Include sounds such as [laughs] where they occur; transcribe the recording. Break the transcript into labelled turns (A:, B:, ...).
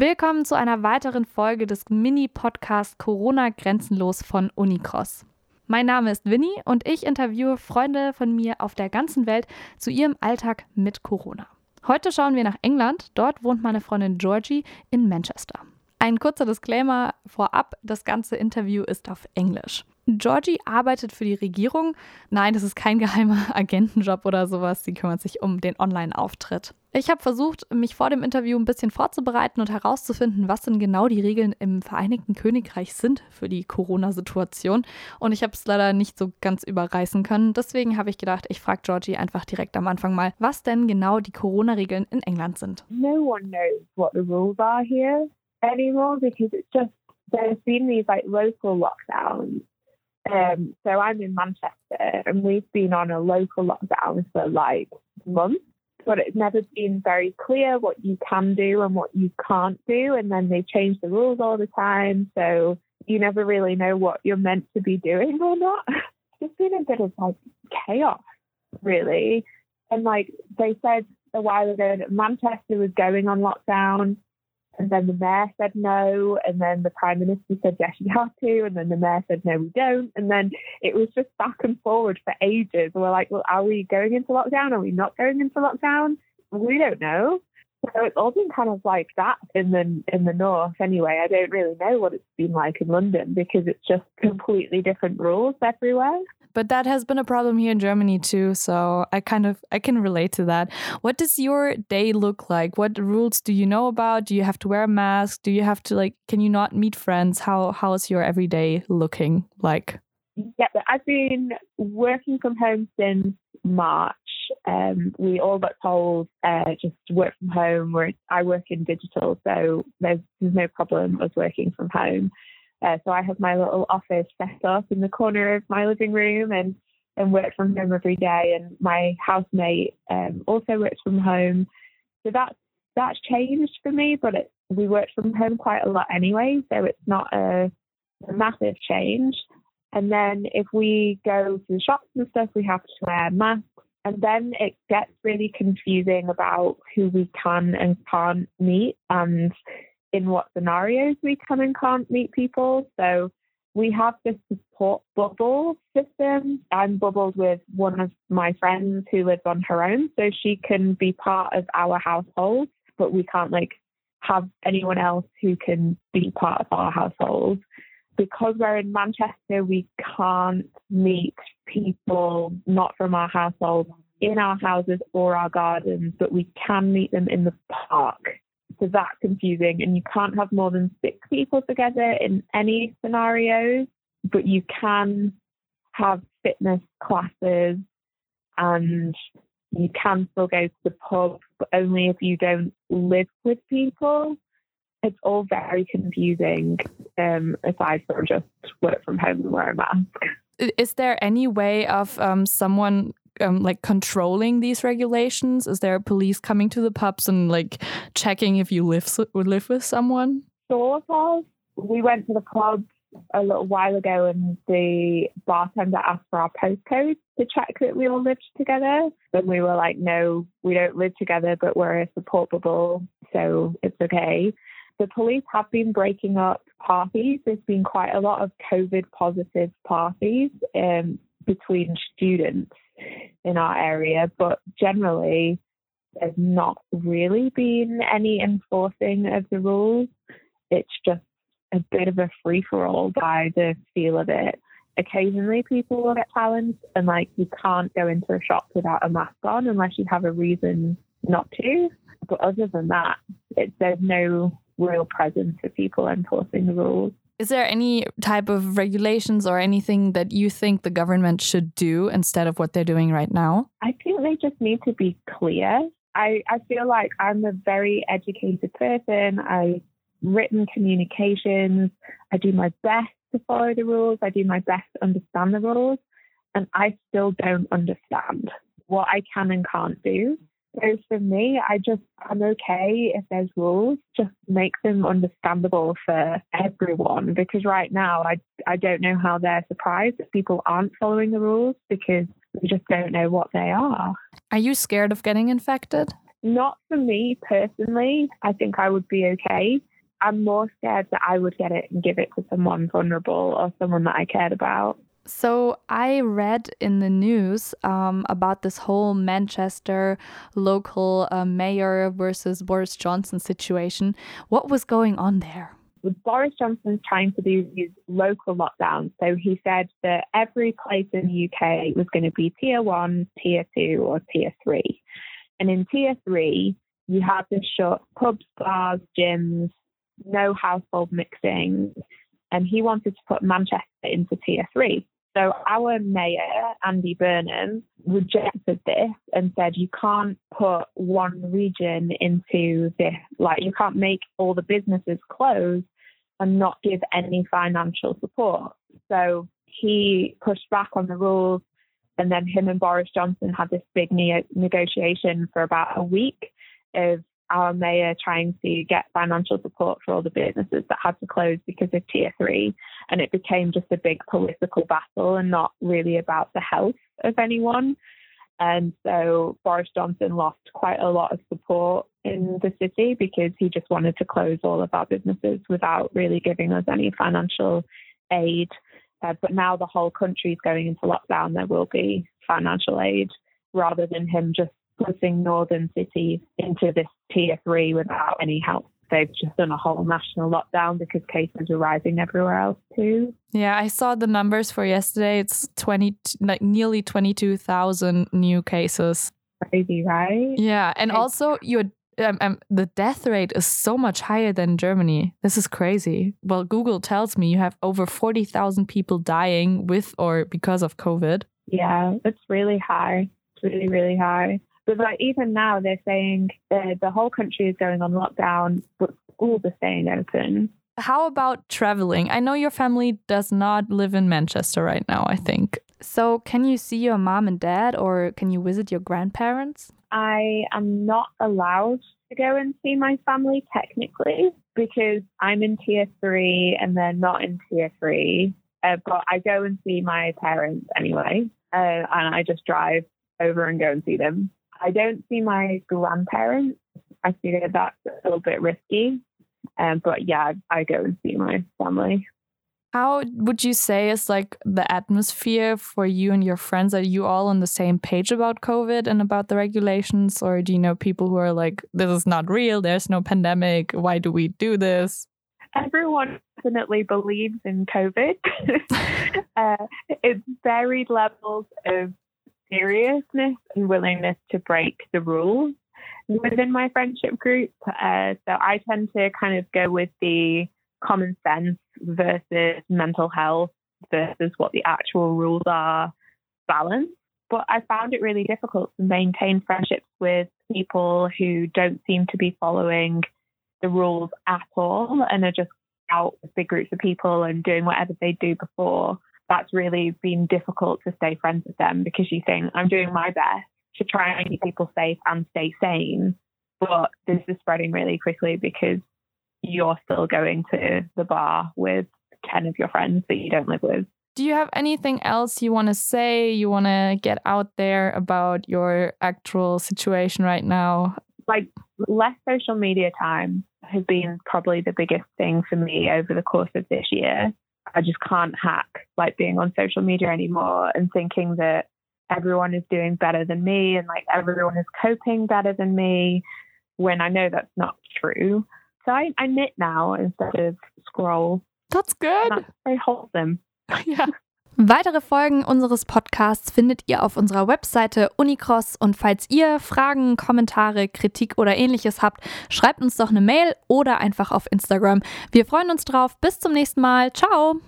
A: Willkommen zu einer weiteren Folge des Mini-Podcasts Corona Grenzenlos von Unicross. Mein Name ist Winnie und ich interviewe Freunde von mir auf der ganzen Welt zu ihrem Alltag mit Corona. Heute schauen wir nach England. Dort wohnt meine Freundin Georgie in Manchester. Ein kurzer Disclaimer vorab, das ganze Interview ist auf Englisch. Georgie arbeitet für die Regierung. Nein, das ist kein geheimer [laughs] Agentenjob oder sowas. Sie kümmert sich um den Online-Auftritt. Ich habe versucht, mich vor dem Interview ein bisschen vorzubereiten und herauszufinden, was denn genau die Regeln im Vereinigten Königreich sind für die Corona-Situation. Und ich habe es leider nicht so ganz überreißen können. Deswegen habe ich gedacht, ich frage Georgie einfach direkt am Anfang mal, was denn genau die Corona-Regeln in England sind.
B: No one knows what the rules are here anymore because it's just there's been these like local lockdowns Um, so I'm in Manchester and we've been on a local lockdown for like months, but it's never been very clear what you can do and what you can't do. And then they change the rules all the time. So you never really know what you're meant to be doing or not. [laughs] It's been a bit of like chaos, really. And like they said a while ago that Manchester was going on lockdown and then the mayor said no. And then the prime minister said, yes, you have to. And then the mayor said, no, we don't. And then it was just back and forward for ages. we're like, well, are we going into lockdown? Are we not going into lockdown? We don't know. So it's all been kind of like that in the in the north anyway. I don't really know what it's been like in London because it's just completely different rules everywhere
A: but that has been a problem here in Germany too. So I kind of I can relate to that. What does your day look like? What rules do you know about? Do you have to wear a mask? Do you have to like can you not meet friends? How how is your everyday looking like?
B: Yeah, I've been working from home since March. Um, we all got told uh, just work from home. Where I work in digital, so there's, there's no problem us working from home. Uh, so I have my little office set up in the corner of my living room and, and work from home every day. And my housemate um, also works from home. So that's, that's changed for me, but it, we work from home quite a lot anyway. So it's not a, a massive change. And then if we go to the shops and stuff, we have to wear masks. And then it gets really confusing about who we can and can't meet. And in what scenarios we can and can't meet people. So we have this support bubble system. I'm bubbled with one of my friends who lives on her own, so she can be part of our household, but we can't like have anyone else who can be part of our household. Because we're in Manchester, we can't meet people not from our household in our houses or our gardens, but we can meet them in the park so that's confusing. And you can't have more than six people together in any scenarios, but you can have fitness classes and you can still go to the pub, but only if you don't live with people. It's all very confusing, um, aside from just work from home and wear a mask.
A: Is there any way of um, someone um, like controlling these regulations? Is there police coming to the pubs and like checking if you live live with someone?
B: Sort of. We went to the club a little while ago, and the bartender asked for our postcode to check that we all lived together. And we were like, "No, we don't live together, but we're a support bubble, so it's okay." The police have been breaking up parties. There's been quite a lot of COVID positive parties um, between students in our area, but generally there's not really been any enforcing of the rules. It's just a bit of a free for all by the feel of it. Occasionally people will get challenged and like you can't go into a shop without a mask on unless you have a reason not to. But other than that, it, there's no real presence of people enforcing the rules.
A: Is there any type of regulations or anything that you think the government should do instead of what they're doing right now?
B: I think they just need to be clear. I, I feel like I'm a very educated person. I've written communications. I do my best to follow the rules. I do my best to understand the rules. And I still don't understand what I can and can't do. So for me, I just, I'm okay if there's rules, just make them understandable for everyone. Because right now, I, I don't know how they're surprised that people aren't following the rules because we just don't know what they are.
A: Are you scared of getting infected?
B: Not for me personally. I think I would be okay. I'm more scared that I would get it and give it to someone vulnerable or someone that I cared about.
A: So I read in the news um, about this whole Manchester local uh, mayor versus Boris Johnson situation. What was going on there?
B: Boris Johnson's trying to do these local lockdowns. So he said that every place in the UK was going to be tier one, tier two, or tier three. And in tier three, you have to shut pubs, bars, gyms, no household mixing. And he wanted to put Manchester into tier three. So our mayor, Andy Burnham, rejected this and said you can't put one region into this. Like you can't make all the businesses close and not give any financial support. So he pushed back on the rules and then him and Boris Johnson had this big ne- negotiation for about a week of our mayor trying to get financial support for all the businesses that had to close because of tier three. And it became just a big political battle and not really about the health of anyone. And so Boris Johnson lost quite a lot of support in the city because he just wanted to close all of our businesses without really giving us any financial aid. Uh, but now the whole country is going into lockdown, there will be financial aid rather than him just putting northern cities into this tier three without any help. They've just done a whole national lockdown because cases are rising everywhere else too.
A: Yeah, I saw the numbers for yesterday. It's twenty, like nearly twenty-two thousand new cases.
B: Crazy, right?
A: Yeah, and also your um, um, the death rate is so much higher than Germany. This is crazy. Well, Google tells me you have over 40,000 people dying with or because of COVID.
B: Yeah, it's really high. It's really, really high. But like even now, they're saying the the whole country is going on lockdown, but schools are staying open.
A: How about traveling? I know your family does not live in Manchester right now, I think. So, can you see your mom and dad or can you visit your grandparents?
B: I am not allowed to go and see my family technically because I'm in tier three and they're not in tier three. Uh, but I go and see my parents anyway, uh, and I just drive over and go and see them. I don't see my grandparents. I figure that's a little bit risky. Um, but yeah, I go and see my family.
A: How would you say is like the atmosphere for you and your friends? Are you all on the same page about COVID and about the regulations? Or do you know people who are like, this is not real, there's no pandemic, why do we do this?
B: Everyone definitely believes in COVID. [laughs] uh, it's varied levels of seriousness and willingness to break the rules within my friendship group. Uh, so I tend to kind of go with the common sense versus mental health versus what the actual rules are balance. But I found it really difficult to maintain friendships with people who don't seem to be following the rules at all and are just out with big groups of people and doing whatever they do before that's really been difficult to stay friends with them because you think I'm doing my best to try and keep people safe and stay sane. But this is spreading really quickly because you're still going to the bar with 10 of your friends that you don't live with.
A: Do you have anything else you want to say? You want to get out there about your actual situation right now?
B: Like, less social media time has been probably the biggest thing for me over the course of this year. I just can't hack like being on social media anymore and thinking that everyone is doing better than me and like everyone is coping better than me when I know that's not true. So I, I knit now instead of scroll.
A: That's good.
B: That's very wholesome.
A: ja. Weitere Folgen unseres Podcasts findet ihr auf unserer Webseite Unicross und falls ihr Fragen, Kommentare, Kritik oder ähnliches habt, schreibt uns doch eine Mail oder einfach auf Instagram. Wir freuen uns drauf. Bis zum nächsten Mal. Ciao.